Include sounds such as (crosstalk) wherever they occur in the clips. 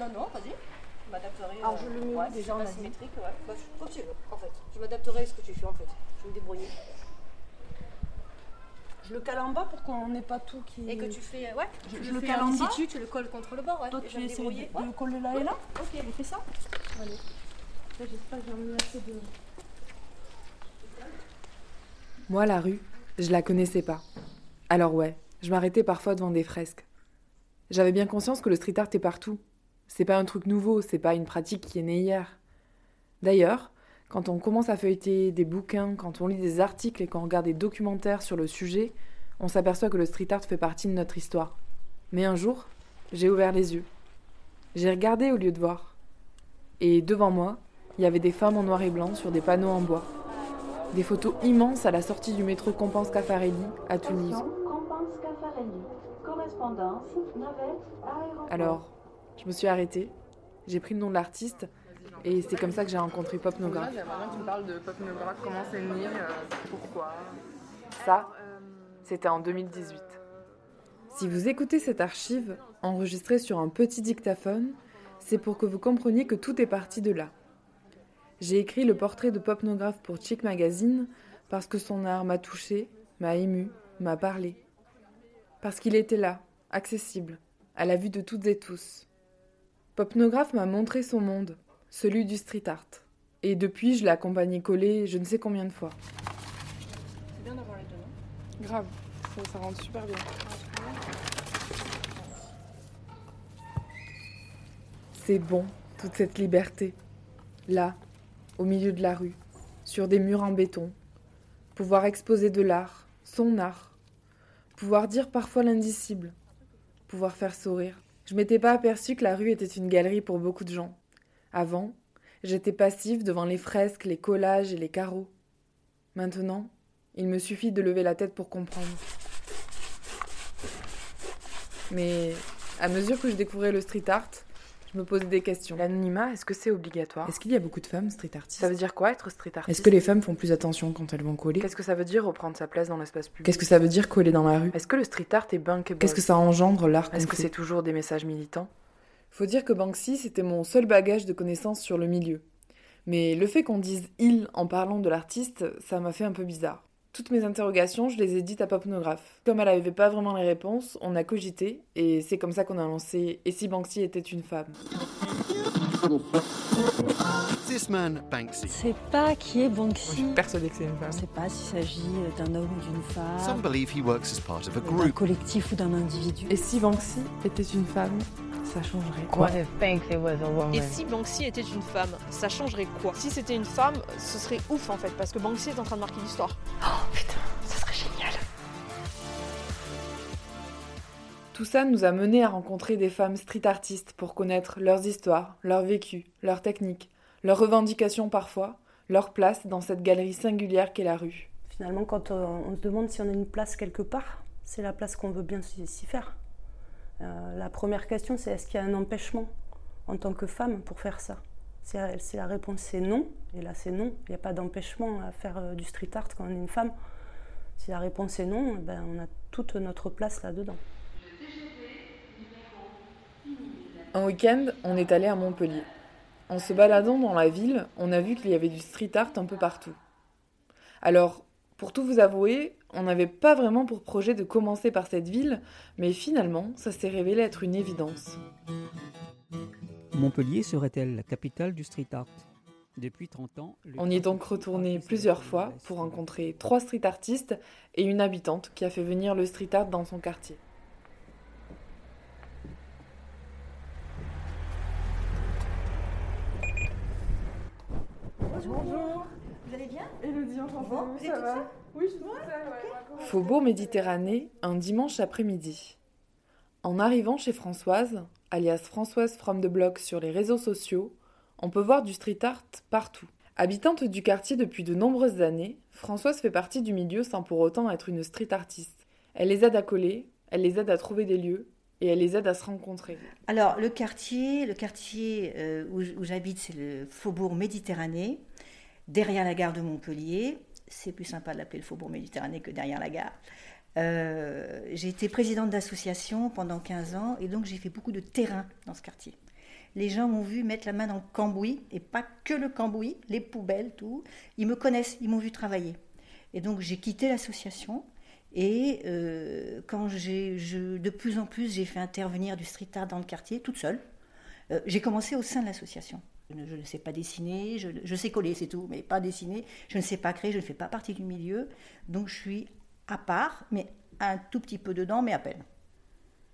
Non, non, vas-y. Je m'adapterai. Alors, je le mets ouais, déjà en pas Asie. symétrique, ouais. Bah, je- comme tu veux, en fait. Je m'adapterai à ce que tu fais, en fait. Je vais me débrouiller. Je le cale en bas pour qu'on n'ait pas tout qui. Et que tu fais. Ouais, Je- je le cale en bas tu le colles contre le bord, ouais. Toi, et je tu vais me essaies de, Ouais. le coller là et là Ok. On fait ça Allez. J'espère que j'ai mis assez de. Moi, la rue, je la connaissais pas. Alors ouais, je m'arrêtais parfois devant des fresques. J'avais bien conscience que le street art est partout. C'est pas un truc nouveau, c'est pas une pratique qui est née hier. D'ailleurs, quand on commence à feuilleter des bouquins, quand on lit des articles et qu'on regarde des documentaires sur le sujet, on s'aperçoit que le street art fait partie de notre histoire. Mais un jour, j'ai ouvert les yeux. J'ai regardé au lieu de voir. Et devant moi, il y avait des femmes en noir et blanc sur des panneaux en bois. Des photos immenses à la sortie du métro Compense Caffarelli à Toulouse. Alors, je me suis arrêtée, j'ai pris le nom de l'artiste et c'est comme ça que j'ai rencontré Pop Nograph. J'aimerais bien que tu me parles de Pop Nograph, comment c'est né, euh, pourquoi? Ça, c'était en 2018. Si vous écoutez cette archive, enregistrée sur un petit dictaphone, c'est pour que vous compreniez que tout est parti de là. J'ai écrit le portrait de Popnographe pour Chic Magazine parce que son art m'a touché, m'a ému, m'a parlé. Parce qu'il était là, accessible, à la vue de toutes et tous. Popnographe m'a montré son monde, celui du street art. Et depuis, je l'ai accompagné collé je ne sais combien de fois. C'est bien d'avoir les deux, non? Grave, ça, ça rentre super bien. C'est bon, toute cette liberté. Là, au milieu de la rue, sur des murs en béton. Pouvoir exposer de l'art, son art. Pouvoir dire parfois l'indicible. Pouvoir faire sourire. Je m'étais pas aperçu que la rue était une galerie pour beaucoup de gens. Avant, j'étais passive devant les fresques, les collages et les carreaux. Maintenant, il me suffit de lever la tête pour comprendre. Mais à mesure que je découvrais le street art, je me posais des questions. L'anonymat, est-ce que c'est obligatoire? Est-ce qu'il y a beaucoup de femmes street artistes? Ça veut dire quoi être street artiste? Est-ce que les femmes font plus attention quand elles vont coller? Qu'est-ce que ça veut dire reprendre sa place dans l'espace public? Qu'est-ce que ça veut dire coller dans la rue? Est-ce que le street art est bankable Qu'est-ce que ça engendre l'art Est-ce que c'est toujours des messages militants? Faut dire que Banksy, c'était mon seul bagage de connaissances sur le milieu. Mais le fait qu'on dise il en parlant de l'artiste, ça m'a fait un peu bizarre. Toutes mes interrogations, je les ai dites à Popnographe. Comme elle n'avait pas vraiment les réponses, on a cogité, et c'est comme ça qu'on a lancé Et si Banksy était une femme? This man, Banksy. C'est pas qui est Banksy. Persuadée que c'est une On femme. ne sait pas s'il s'agit d'un homme ou d'une Some femme, believe he works as part of a d'un group. collectif ou d'un individu. Et si Banksy était une femme, ça changerait quoi What if Banksy was a woman? Et si Banksy était une femme, ça changerait quoi? Si c'était une femme, ce serait ouf en fait, parce que Banksy est en train de marquer l'histoire. Tout ça nous a mené à rencontrer des femmes street artistes pour connaître leurs histoires, leurs vécus, leurs techniques, leurs revendications parfois, leur place dans cette galerie singulière qu'est la rue. Finalement, quand euh, on se demande si on a une place quelque part, c'est la place qu'on veut bien s'y faire. Euh, la première question, c'est est-ce qu'il y a un empêchement en tant que femme pour faire ça si la, réponse c'est non, et là c'est non, il n'y a pas d'empêchement à faire euh, du street art quand on est une femme. Si la réponse est non, eh ben, on a toute notre place là-dedans. Un week-end, on est allé à Montpellier. En se baladant dans la ville, on a vu qu'il y avait du street art un peu partout. Alors, pour tout vous avouer, on n'avait pas vraiment pour projet de commencer par cette ville, mais finalement, ça s'est révélé être une évidence. Montpellier serait-elle la capitale du street art? Depuis 30 ans, On y est donc retourné plusieurs fois pour rencontrer trois street artistes et une habitante qui a fait venir le street art dans son quartier. Bonjour. Bien Elodie, Bon, vous êtes toute seule Oui, je suis toute Faubourg Méditerranée, un dimanche après-midi. En arrivant chez Françoise, alias Françoise from the Block sur les réseaux sociaux, on peut voir du street art partout. Habitante du quartier depuis de nombreuses années, Françoise fait partie du milieu sans pour autant être une street artiste. Elle les aide à coller, elle les aide à trouver des lieux et elle les aide à se rencontrer. Alors, le quartier, le quartier euh, où j'habite, c'est le Faubourg Méditerranée, derrière la gare de Montpellier. C'est plus sympa de l'appeler le Faubourg Méditerranée que derrière la gare. Euh, j'ai été présidente d'association pendant 15 ans et donc j'ai fait beaucoup de terrain dans ce quartier. Les gens m'ont vu mettre la main dans le cambouis, et pas que le cambouis, les poubelles, tout. Ils me connaissent, ils m'ont vu travailler. Et donc j'ai quitté l'association. Et euh, quand j'ai, de plus en plus, j'ai fait intervenir du street art dans le quartier, toute seule. Euh, j'ai commencé au sein de l'association. Je ne, sais pas dessiner, je, sais coller, c'est tout, mais pas dessiner. Je ne sais pas créer, je ne fais pas partie du milieu. Donc je suis à part, mais un tout petit peu dedans, mais à peine.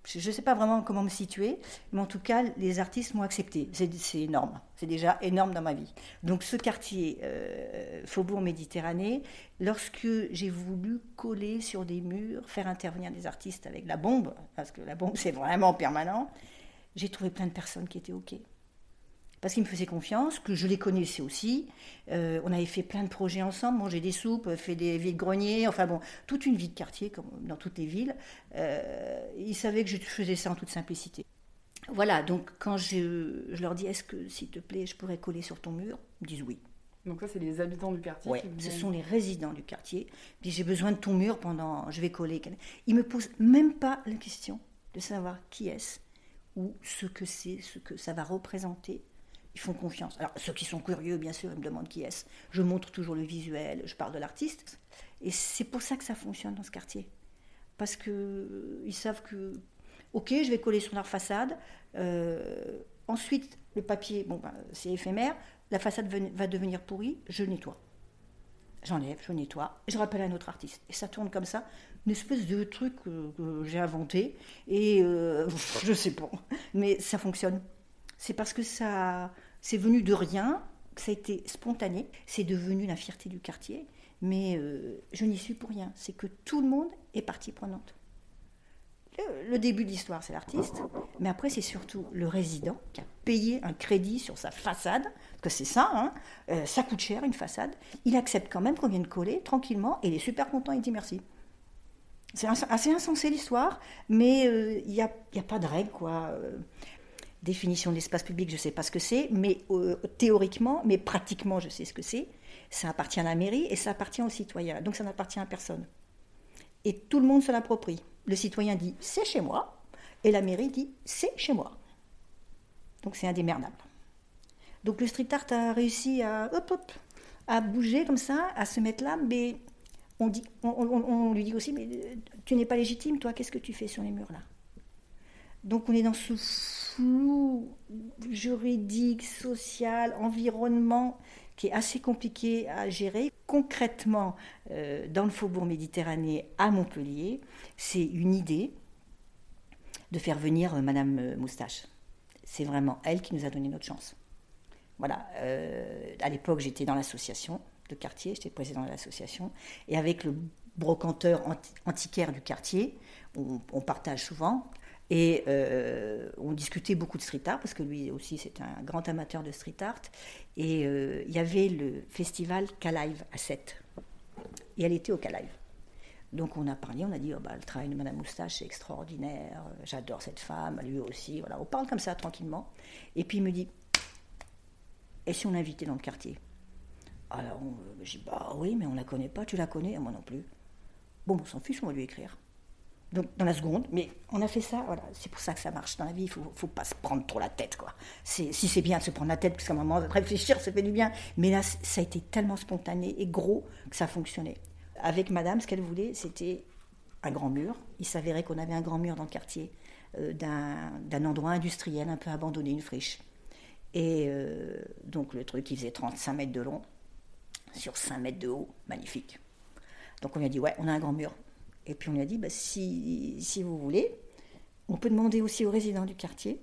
Je ne sais pas vraiment comment me situer, mais en tout cas, les artistes m'ont accepté. C'est c'est énorme. C'est déjà énorme dans ma vie. Donc, ce quartier, euh, Faubourg Méditerranée, lorsque j'ai voulu coller sur des murs, faire intervenir des artistes avec la bombe, parce que la bombe, (laughs) c'est vraiment permanent, j'ai trouvé plein de personnes qui étaient OK. Parce qu'ils me faisaient confiance, que je les connaissais aussi. Euh, on avait fait plein de projets ensemble, mangé des soupes, fait des vides-greniers, enfin bon, toute une vie de quartier, comme dans toutes les villes. Euh, ils savaient que je faisais ça en toute simplicité. Voilà, donc quand je, je leur dis, est-ce que, s'il te plaît, je pourrais coller sur ton mur Ils me disent oui. Donc ça, c'est les habitants du quartier vous ce ont- sont les résidents du quartier. Puis j'ai besoin de ton mur pendant, je vais coller. Ils me posent même pas la question de savoir qui est-ce ou ce que c'est, ce que ça va représenter. Ils font confiance. Alors ceux qui sont curieux, bien sûr, ils me demandent qui est-ce. Je montre toujours le visuel, je parle de l'artiste. Et c'est pour ça que ça fonctionne dans ce quartier. Parce que euh, ils savent que, ok, je vais coller sur leur façade. euh, ensuite, le papier, bon, ben, c'est éphémère. La façade va devenir pourrie, je nettoie. J'enlève, je nettoie, je rappelle un autre artiste. Et ça tourne comme ça, une espèce de truc euh, que j'ai inventé. Et euh, (laughs) je sais pas, mais ça fonctionne. C'est parce que ça, c'est venu de rien, ça a été spontané, c'est devenu la fierté du quartier. Mais euh, je n'y suis pour rien. C'est que tout le monde est partie prenante. Le, début de l'histoire, c'est l'artiste, mais après, c'est surtout le résident qui a payé un crédit sur sa façade, que c'est ça, hein, euh, ça coûte cher une façade. Il accepte quand même qu'on vienne coller tranquillement et il est super content, il dit merci. C'est assez insensé l'histoire, mais euh, il n'y a pas de règle, quoi. Définition de l'espace public, je ne sais pas ce que c'est, mais euh, théoriquement, mais pratiquement, je sais ce que c'est. Ça appartient à la mairie et ça appartient aux citoyens, donc ça n'appartient à personne. Et tout le monde se l'approprie. Le citoyen dit c'est chez moi, et la mairie dit c'est chez moi. Donc c'est indémerdable. Donc le street art a réussi à, bouger comme ça, à se mettre là, mais on, dit, lui dit aussi, mais euh, tu n'es pas légitime, toi, qu'est-ce que tu fais sur les murs là? Donc on est dans ce flou juridique, social, environnement qui est assez compliqué à gérer. Concrètement, euh, dans le faubourg méditerranéen à Montpellier, c'est une idée de faire venir euh, Madame euh, Moustache. C'est vraiment elle qui nous a donné notre chance. Voilà. à l'époque, j'étais dans l'association de quartier, j'étais président de l'association, et avec le brocanteur anti- antiquaire du quartier, on partage souvent, et euh, on discutait beaucoup de street art, parce que lui aussi c'est un grand amateur de street art, et euh, il y avait le festival Calive à 7, et elle était au Calive. Donc on a parlé, on a dit, oh, bah, le travail de Madame Moustache c'est extraordinaire, euh, j'adore cette femme, lui aussi, voilà, on parle comme ça tranquillement. Et puis il me dit, et si on l'invitait dans le quartier? Alors on- je dis, bah oui, mais on la connaît pas, tu la connais, moi non plus. Bon, on s'en fiche, on va lui écrire. Donc dans la seconde, mais on a fait ça, voilà, c'est pour ça que ça marche dans la vie, il faut, faut pas se prendre trop la tête, quoi. Si c'est bien de se prendre la tête, parce qu'à un moment, réfléchir, ça fait du bien. Mais là, ça a été tellement spontané et gros que ça fonctionnait. Avec madame, ce qu'elle voulait, c'était un grand mur. Il s'avérait qu'on avait un grand mur dans le quartier, euh, d'un endroit industriel un peu abandonné, une friche. Et euh, donc le truc, il faisait 35 mètres de long, sur 5 mètres de haut, magnifique. Donc on lui a dit, ouais, on a un grand mur. Et puis on lui a dit, bah, si, si vous voulez, on peut demander aussi aux résidents du quartier,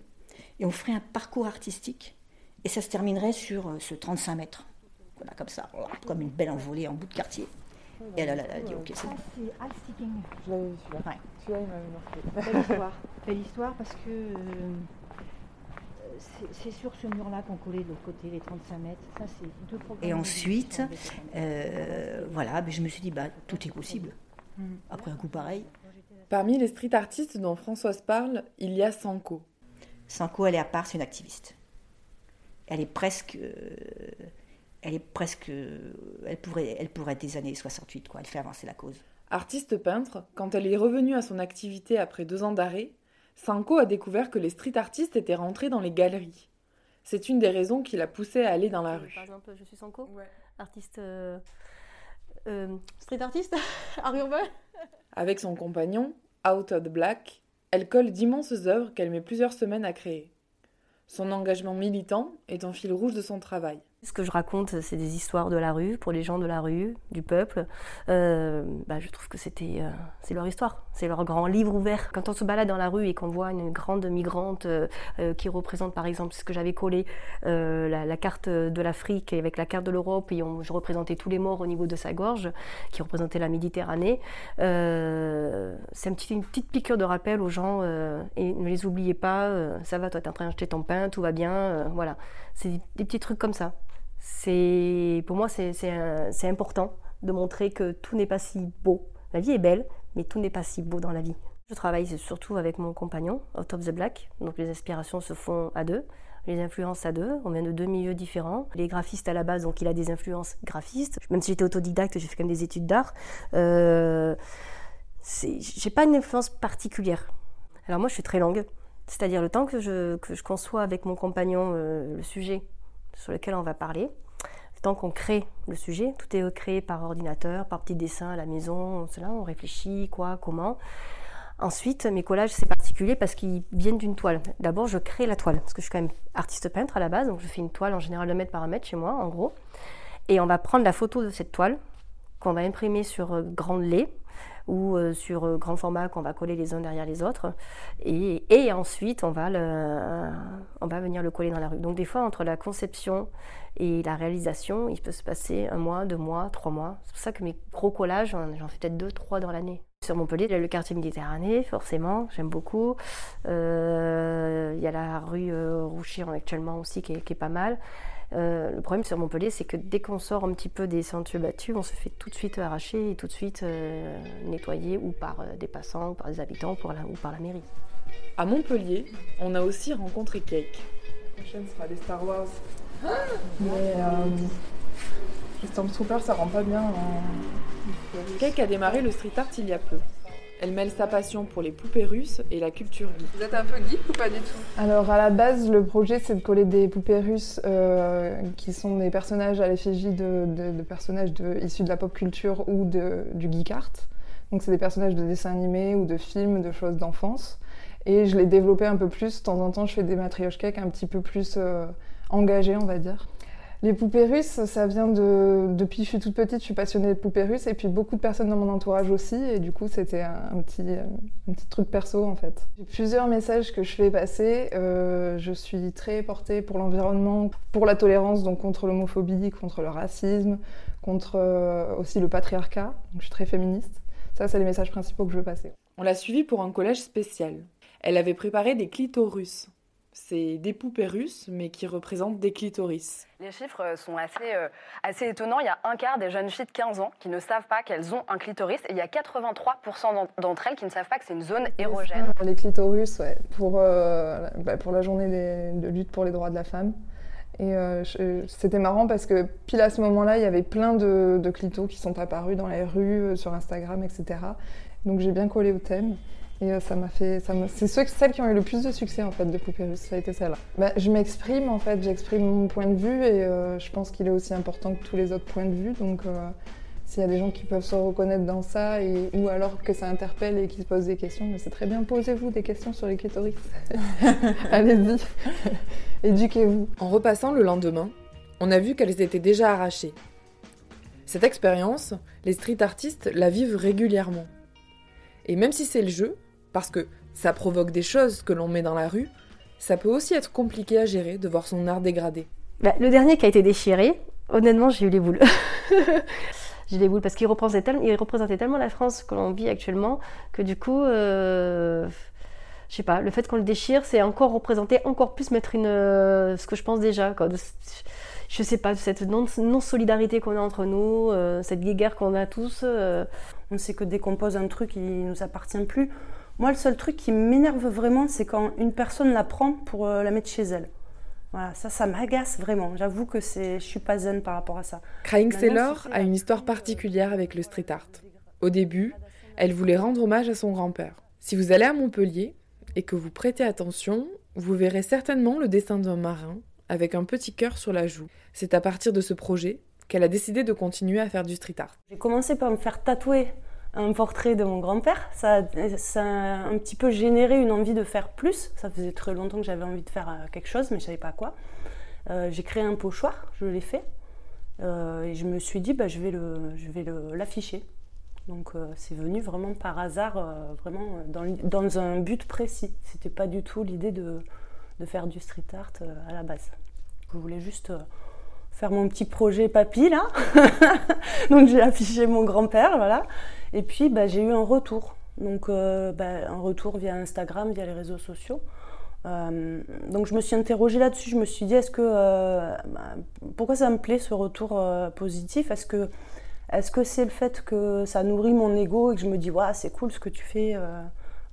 et on ferait un parcours artistique, et ça se terminerait sur euh, ce 35 mètres. Voilà, comme ça, comme une belle envolée en bout de quartier. Et elle, elle a dit, ok, c'est bon. C'est Al Sticking. Je l'avais vu celui-là. Ouais. Celui-là, il m'avait marqué. Belle (laughs) histoire. Belle histoire parce que euh, c'est- c'est sur ce mur-là qu'on collait de l'autre côté, les 35 mètres. Ça, c'est deux programmes Et ensuite, euh, voilà, ben, je me suis dit, bah, tout est possible. Après un coup pareil. Parmi les street artistes dont Françoise parle, il y a Sanko. Sanko, elle est à part, c'est une activiste. Elle est presque. euh, elle est presque. euh, Elle pourrait, elle pourrait être des années 68, quoi. Elle fait avancer la cause. Artiste peintre, quand elle est revenue à son activité après deux ans d'arrêt, Sanko a découvert que les street artistes étaient rentrés dans les galeries. c'est une des raisons qui l'a poussée à aller dans la rue. Par exemple, je suis Sanko, artiste, euh, euh, street artiste, (laughs) art urbain. Avec son compagnon, Out of the Black, elle colle d'immenses œuvres qu'elle met plusieurs semaines à créer. Son engagement militant est un fil rouge de son travail. Ce que je raconte, c'est des histoires de la rue, pour les gens de la rue, du peuple. Euh, bah, je trouve que c'était, euh, c'est leur histoire, c'est leur grand livre ouvert. Quand on se balade dans la rue et qu'on voit une grande migrante euh, euh, qui représente, par exemple, ce que j'avais collé, euh, la, carte de l'Afrique avec la carte de l'Europe, et on, je représentais tous les morts au niveau de sa gorge, qui représentait la Méditerranée, c'est un petit, une petite piqûre de rappel aux gens, et ne les oubliez pas, ça va, toi t'es en train d'acheter ton pain, tout va bien, voilà. C'est des, des petits trucs comme ça. C'est pour moi c'est important de montrer que tout n'est pas si beau. La vie est belle, mais tout n'est pas si beau dans la vie. Je travaille surtout avec mon compagnon, Out of the Black, donc les inspirations se font à deux, les influences à deux. On vient de deux milieux différents. Les graphistes à la base, donc il a des influences graphistes. Même si j'étais autodidacte, j'ai fait quand même des études d'art. Euh, j'ai pas une influence particulière. Alors moi, je suis très longue, c'est-à-dire le temps que je, que je conçois avec mon compagnon euh, le sujet sur lequel on va parler, temps qu'on crée le sujet, tout est créé par ordinateur, par petits dessins à la maison, cela, on réfléchit, quoi, comment. Ensuite, mes collages, c'est particulier parce qu'ils viennent d'une toile. D'abord, je crée la toile, parce que je suis quand même artiste peintre à la base, donc je fais une toile en général de mètre par mètre chez moi, en gros. Et on va prendre la photo de cette toile, qu'on va imprimer sur euh, grand lait, ou euh, sur euh, grand format qu'on va coller les uns derrière les autres. Et, ensuite, on va, on va venir le coller dans la rue. Donc des fois, entre la conception et la réalisation, il peut se passer un mois, deux mois, trois mois. C'est pour ça que mes gros collages, j'en j'en fais peut-être deux, trois dans l'année. Sur Montpellier, il y a le quartier Méditerranée, forcément, j'aime beaucoup. Euh, il y a la rue euh, Rouchir actuellement aussi qui est pas mal. Euh, le problème sur Montpellier, c'est que dès qu'on sort un petit peu des sentiers battus, on se fait tout de suite arracher et tout de suite euh, nettoyer ou par euh, des passants, ou par des habitants pour la, ou par la mairie. À Montpellier, on a aussi rencontré Cake. La prochaine sera les Star Wars. Mais euh, les Stormtroopers, ça rend pas bien en. Cake a démarré le street art il y a peu. Elle mêle sa passion pour les poupées russes et la culture geek. Vous êtes un peu geek ou pas du tout? Alors à la base, le projet c'est de coller des poupées russes euh, qui sont des personnages à l'effigie de, de- de personnages de- issus de la pop culture ou de, du geek art. Donc c'est des personnages de dessins animés ou de films, de choses d'enfance. Et je l'ai développé un peu plus. De temps en temps, je fais des matrioches cakes un petit peu plus euh, engagées, on va dire. Les poupées russes, ça vient de. Depuis que je suis toute petite, je suis passionnée de poupées russes et puis beaucoup de personnes dans mon entourage aussi. Et du coup, c'était un, petit, un petit truc perso en fait. J'ai plusieurs messages que je fais passer. Euh, je suis très portée pour l'environnement, pour la tolérance, donc contre l'homophobie, contre le racisme, contre euh, aussi le patriarcat. Je suis très féministe. Ça, c'est les messages principaux que je veux passer. On l'a suivie pour un collège spécial. Elle avait préparé des clitorus. C'est des poupées russes, mais qui représentent des clitoris. Les chiffres sont assez, euh, assez étonnants. Il y a un quart des jeunes filles de 15 ans qui ne savent pas qu'elles ont un clitoris et il y a 83% d'en- d'entre elles qui ne savent pas que c'est une zone érogène. Les clitorus, ouais, pour, euh, bah, pour la journée des- de lutte pour les droits de la femme. Et euh, c'était marrant parce que pile à ce moment-là, il y avait plein de, de clitos qui sont apparus dans les rues, sur Instagram, etc. Donc j'ai bien collé au thème. Et euh, ça m'a fait. ça m'a- C'est ceux- celles qui ont eu le plus de succès en fait de Poupée Russe, ça a été celle-là. Bah, je m'exprime en fait, j'exprime mon point de vue et euh, je pense qu'il est aussi important que tous les autres points de vue. Donc euh, s'il y a des gens qui peuvent se reconnaître dans ça et, ou alors que ça interpelle et qui se posent des questions, mais c'est très bien, posez-vous des questions sur les clitoris. (laughs) Allez-y, éduquez-vous. En repassant le lendemain, on a vu qu'elles étaient déjà arrachées. Cette expérience, les street artistes la vivent régulièrement. Et même si c'est le jeu, parce que ça provoque des choses que l'on met dans la rue, ça peut aussi être compliqué à gérer de voir son art dégradé. Bah, le dernier qui a été déchiré, honnêtement, j'ai eu les boules. (laughs) j'ai eu les boules parce qu'il représentait, tellement- il représentait tellement la France que l'on vit actuellement que du coup, euh, je sais pas, le fait qu'on le déchire, c'est encore représenter, encore plus mettre une, euh, ce que je pense déjà. Quoi, de- je sais pas, cette non- non-solidarité qu'on a entre nous, euh, cette guéguerre qu'on a tous. euh, On sait que dès qu'on pose un truc, il nous appartient plus. Moi, le seul truc qui m'énerve vraiment, c'est quand une personne la prend pour euh, la mettre chez elle. Voilà, ça, ça m'agace vraiment. J'avoue que c'est, je suis pas zen par rapport à ça. Crying Sailor a une histoire particulière avec le street art. Au début, elle voulait rendre hommage à son grand-père. Si vous allez à Montpellier et que vous prêtez attention, vous verrez certainement le dessin d'un marin avec un petit cœur sur la joue. C'est à partir de ce projet qu'elle a décidé de continuer à faire du street art. J'ai commencé par me faire tatouer un portrait de mon grand-père. Ça, a un petit peu généré une envie de faire plus. Ça faisait très longtemps que j'avais envie de faire euh, quelque chose, mais je savais pas quoi. Euh, j'ai créé un pochoir, je l'ai fait. Euh, et je me suis dit, bah, je vais, le, l'afficher. Donc c'est venu vraiment par hasard, vraiment dans, dans, un but précis. C'était pas du tout l'idée de, de, faire du street art à la base. Je voulais juste faire mon petit projet papy là. (laughs) Donc j'ai affiché mon grand-père, voilà. Et puis bah, j'ai eu un retour. Donc bah, un retour via Instagram, via les réseaux sociaux. Euh, donc je me suis interrogée là-dessus, je me suis dit est-ce que euh, bah, pourquoi ça me plaît ce retour euh, positif? Est-ce que est-ce c'est le fait que ça nourrit mon ego et que je me dis ouais, c'est cool ce que tu fais,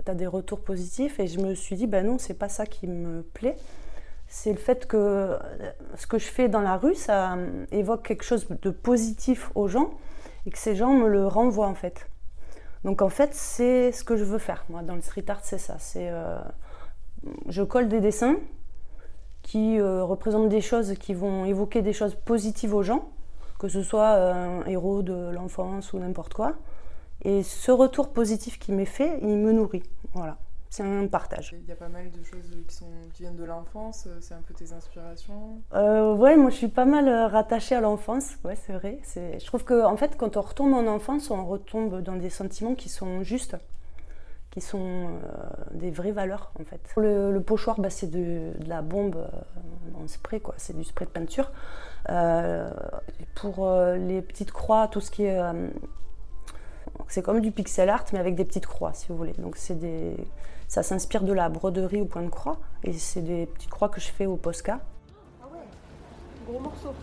tu as des retours positifs? Et je me suis dit ben non, c'est pas ça qui me plaît. C'est le fait que ce que je fais dans la rue, ça évoque quelque chose de positif aux gens et que ces gens me le renvoient en fait. Donc en fait, c'est ce que je veux faire. Moi, dans le street art, c'est ça. C'est je colle des dessins qui euh, représentent des choses qui vont évoquer des choses positives aux gens, que ce soit euh, un héros de l'enfance ou n'importe quoi. Et ce retour positif qui m'est fait, il me nourrit. Voilà, c'est un partage. Il y a pas mal de choses qui, sont, qui viennent de l'enfance, euh, c'est un peu tes inspirations euh, Ouais, moi je suis pas mal rattachée à l'enfance, ouais, c'est vrai. Je trouve qu'en en fait, quand on retombe en enfance, on retombe dans des sentiments qui sont justes qui sont euh, des vraies valeurs en fait. Le, le pochoir, bah, c'est de, de, la bombe euh, en spray, quoi. c'est du spray de peinture. Euh, pour euh, les petites croix, tout ce qui est. Euh, c'est comme du pixel art, mais avec des petites croix, si vous voulez. Donc c'est des, ça s'inspire de la broderie au point de croix, et c'est des petites croix que je fais au Posca. Ah ouais, gros morceau.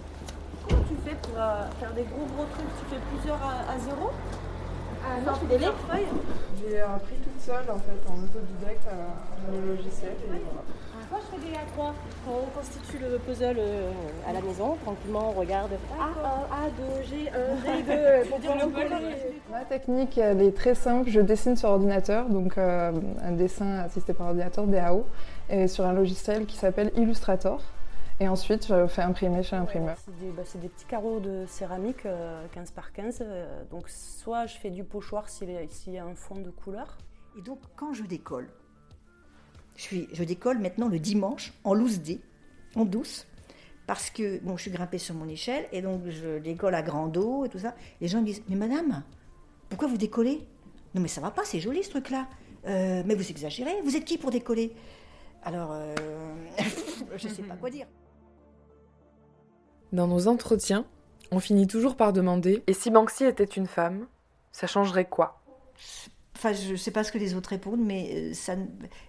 Comment tu fais pour faire des gros gros trucs? Tu fais plusieurs à, à zéro? Ah, non, des feuilles? J'ai appris toute seule en fait, en autodidacte à, le logiciel. Et voilà. Moi je fais des A3. Quand on constitue le puzzle euh, à la maison, tranquillement on regarde A1, A2, G1, G2 pour dire le Ma technique elle est très simple, je dessine sur ordinateur, donc euh, un dessin assisté par ordinateur, DAO, et sur un logiciel qui s'appelle Illustrator. Et ensuite, je fais imprimer chez l'imprimeur. C'est des, bah, des, petits carreaux de céramique euh, 15 par 15. Euh, donc, soit je fais du pochoir s'il y, a un fond de couleur. Et donc, quand je décolle, je, suis, je décolle maintenant le dimanche en loose D, en douce, parce que bon, je suis grimpée sur mon échelle et donc je décolle à grand dos et tout ça. Les gens me disent Mais madame, pourquoi vous décollez? Non, mais ça va pas, c'est joli ce truc-là. Euh, mais vous exagérez, vous êtes qui pour décoller? Alors, euh, (laughs) je sais pas quoi dire. Dans nos entretiens, on finit toujours par demander Et si Banksy était une femme, ça changerait quoi? Enfin, je ne sais pas ce que les autres répondent, mais ça,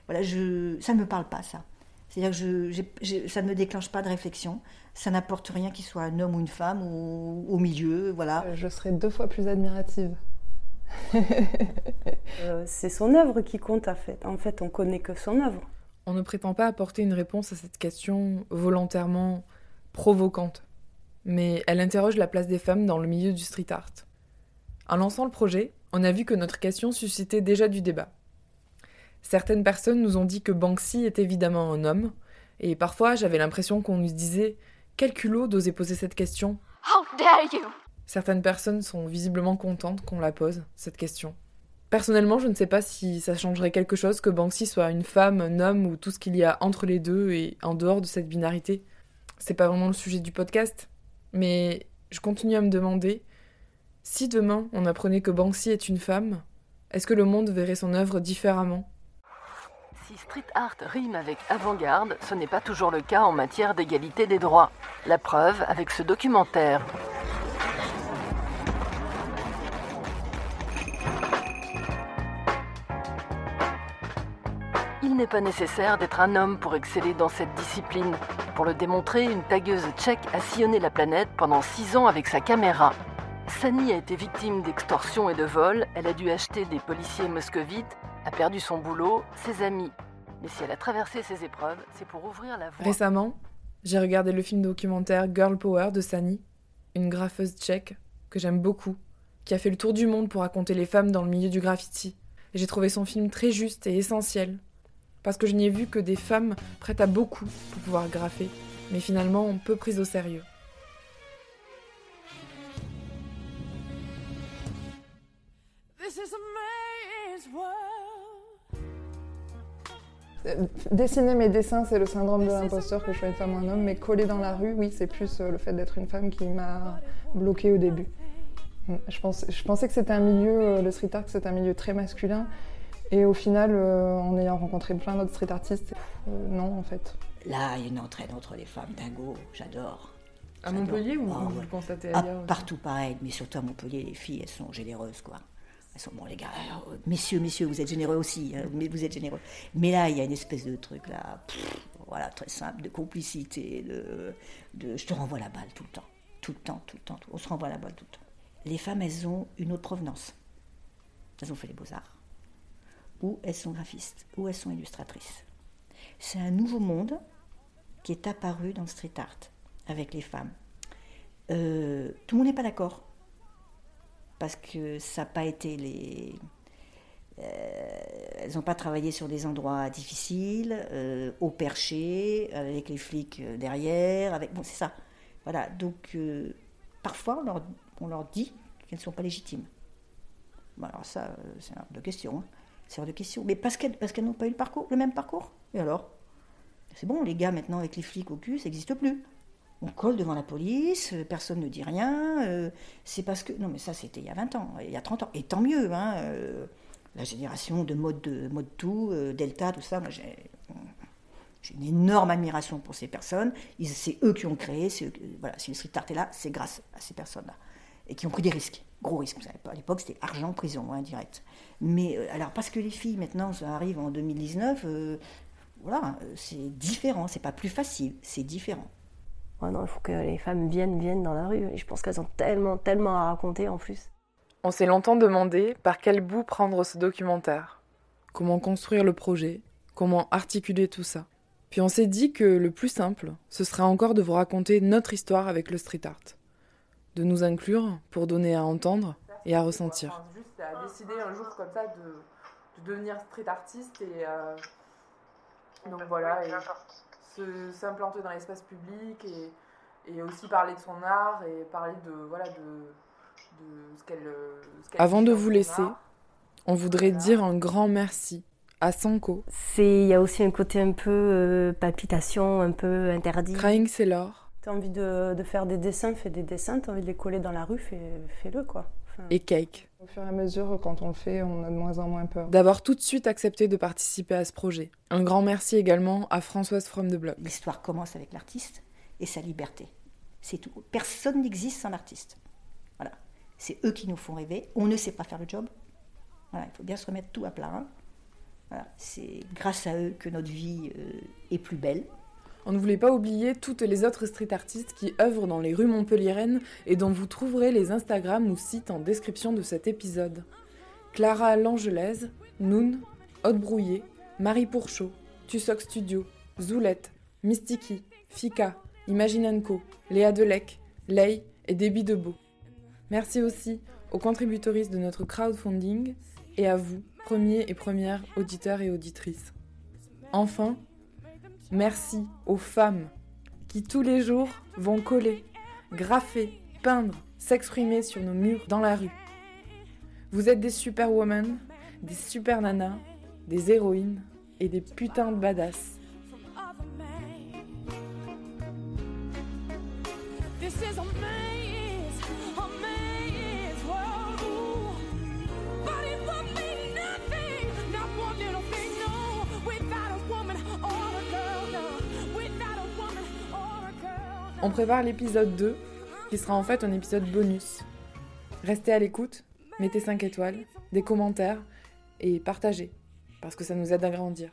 voilà, je, ça ne me parle pas, ça. C'est-à-dire que je, je, ça ne me déclenche pas de réflexion. Ça n'apporte rien qu'il soit un homme ou une femme ou au milieu, voilà. Je serais deux fois plus admirative. (laughs) euh, c'est son œuvre qui compte, en fait. En fait, on connaît que son œuvre. On ne prétend pas apporter une réponse à cette question volontairement provocante mais elle interroge la place des femmes dans le milieu du street art. En lançant le projet, on a vu que notre question suscitait déjà du débat. Certaines personnes nous ont dit que Banksy est évidemment un homme, et parfois j'avais l'impression qu'on nous disait Quel culot d'oser poser cette question How dare you Certaines personnes sont visiblement contentes qu'on la pose, cette question. Personnellement, je ne sais pas si ça changerait quelque chose que Banksy soit une femme, un homme ou tout ce qu'il y a entre les deux et en dehors de cette binarité. C'est pas vraiment le sujet du podcast, mais je continue à me demander si demain on apprenait que Banksy est une femme, est-ce que le monde verrait son œuvre différemment? Si street art rime avec avant-garde, ce n'est pas toujours le cas en matière d'égalité des droits. La preuve avec ce documentaire. Il n'est pas nécessaire d'être un homme pour exceller dans cette discipline. Pour le démontrer, une tagueuse tchèque a sillonné la planète pendant six ans avec sa caméra. Sani a été victime d'extorsion et de vol, elle a dû acheter des policiers moscovites, a perdu son boulot, ses amis. Mais si elle a traversé ces épreuves, c'est pour ouvrir la voie. Récemment, j'ai regardé le film documentaire Girl Power de Sani, une graffeuse tchèque que j'aime beaucoup, qui a fait le tour du monde pour raconter les femmes dans le milieu du graffiti. Et j'ai trouvé son film très juste et essentiel, parce que je n'y ai vu que des femmes prêtes à beaucoup pour pouvoir graffer. mais finalement peu prise au sérieux. Dessiner mes dessins, c'est le syndrome de l'imposteur que je sois une femme ou un homme, mais coller dans la rue, oui, c'est plus euh, le fait d'être une femme qui m'a bloquée au début. Mm. Je, pense, je pensais que c'était un milieu, euh, le street art, c'était un milieu très masculin, et au final, euh, en ayant rencontré plein d'autres street artistes, non, en fait. Là, il y a une entraide entre les femmes, dingo, j'adore. À Montpellier ou Ah, vous ouais. le constatez Ah, ailleurs Partout pareil, mais surtout à Montpellier, les filles, elles sont généreuses, quoi. Sont, bon, les gars, euh, messieurs, messieurs, vous êtes généreux aussi, hein, vous êtes généreux. Mais là, il y a une espèce de truc, là, voilà, très simple, de complicité, de, de je te renvoie la balle tout le temps. Tout le temps, tout le temps, tout- on se renvoie la balle tout le temps. Les femmes, elles ont une autre provenance. Elles ont fait les beaux-arts, ou elles sont graphistes, ou elles sont illustratrices. C'est un nouveau monde qui est apparu dans le street art avec les femmes. Euh, tout le monde n'est pas d'accord. Parce que ça n'a pas été les. euh, elles n'ont pas travaillé sur des endroits difficiles, euh, au perché, avec les flics euh, derrière. Avec... Bon, c'est ça. Voilà. Donc, parfois, on leur, on leur dit qu'elles ne sont pas légitimes. Bon, alors, ça, c'est hors de question. hein. C'est hors de question. Mais parce qu'elles parce qu'elles n'ont pas eu le, parcours, le même parcours. Et alors? C'est bon, les gars, maintenant, avec les flics au cul, ça n'existe plus. On colle devant la police, euh, personne ne dit rien. euh, c'est parce que. Non, mais ça, c'était il y a 20 ans, il y a 30 ans. Et tant mieux, hein. euh, la génération de mode, de, mode tout, Delta, tout ça, moi, j'ai. Une énorme admiration pour ces personnes. C'est eux qui ont créé. voilà, si le street art est là, c'est grâce à ces personnes-là. Et qui ont pris des risques. Gros risques. Pas, à l'époque, c'était argent, prison, hein, direct. Mais alors, parce que les filles, maintenant, ça arrive en 2019, euh, voilà, c'est différent. C'est pas plus facile, c'est différent. Ouais, non, il faut que les femmes viennent, viennent dans la rue. Et je pense qu'elles ont tellement, tellement à raconter en plus. On s'est longtemps demandé par quel bout prendre ce documentaire, comment construire le projet, comment articuler tout ça. Puis on s'est dit que le plus simple, ce serait encore de vous raconter notre histoire avec le street art, de nous inclure pour donner à entendre et à ressentir. Juste à décider un jour comme ça de, de devenir street artiste et euh, donc voilà et s'implanter dans l'espace public et, et aussi parler de son art et parler de voilà de, de ce qu'elle euh, ce qu'elle Avant de vous laisser, art. on voudrait dire un grand merci à Sanko, C'est, il y a aussi un côté un peu euh, palpitation, un peu interdit. Crying Sailor T'as envie de, de faire des dessins, fais des dessins. T'as envie de les coller dans la rue, fais- fais-le, quoi. Enfin, et Cake, Au fur et à mesure, quand on le fait, on a de moins en moins peur. d'avoir tout de suite accepté de participer à ce projet. Un grand merci également à Françoise From the Block. L'histoire commence avec l'artiste et sa liberté. C'est tout. Personne n'existe sans l'artiste. Voilà. C'est eux qui nous font rêver. On ne sait pas faire le job. Voilà, il faut bien se remettre tout à plat. hein. Voilà. C'est grâce à eux que notre vie euh, est plus belle. On ne voulait pas oublier toutes les autres street artistes qui œuvrent dans les rues montpelliéraines et dont vous trouverez les Instagram ou sites en description de cet épisode. Clara Langelaise, Noon, Haute Brouillé, Marie Pourchaud, Tussoc Studio, Zoulette, Mystiki, Fika, Imagine Co, Léa Delec, Ley et Déby Debeau. Merci aussi aux contributoristes de notre crowdfunding et à vous, premiers et premières auditeurs et auditrices. Enfin, Merci aux femmes qui tous les jours vont coller, graffer, peindre, s'exprimer sur nos murs dans la rue. Vous êtes des superwomen, des super nanas, des héroïnes et des putains de badass. On prépare l'épisode 2, qui sera en fait un épisode bonus. Restez à l'écoute, mettez 5 étoiles, des commentaires et partagez, parce que ça nous aide à grandir.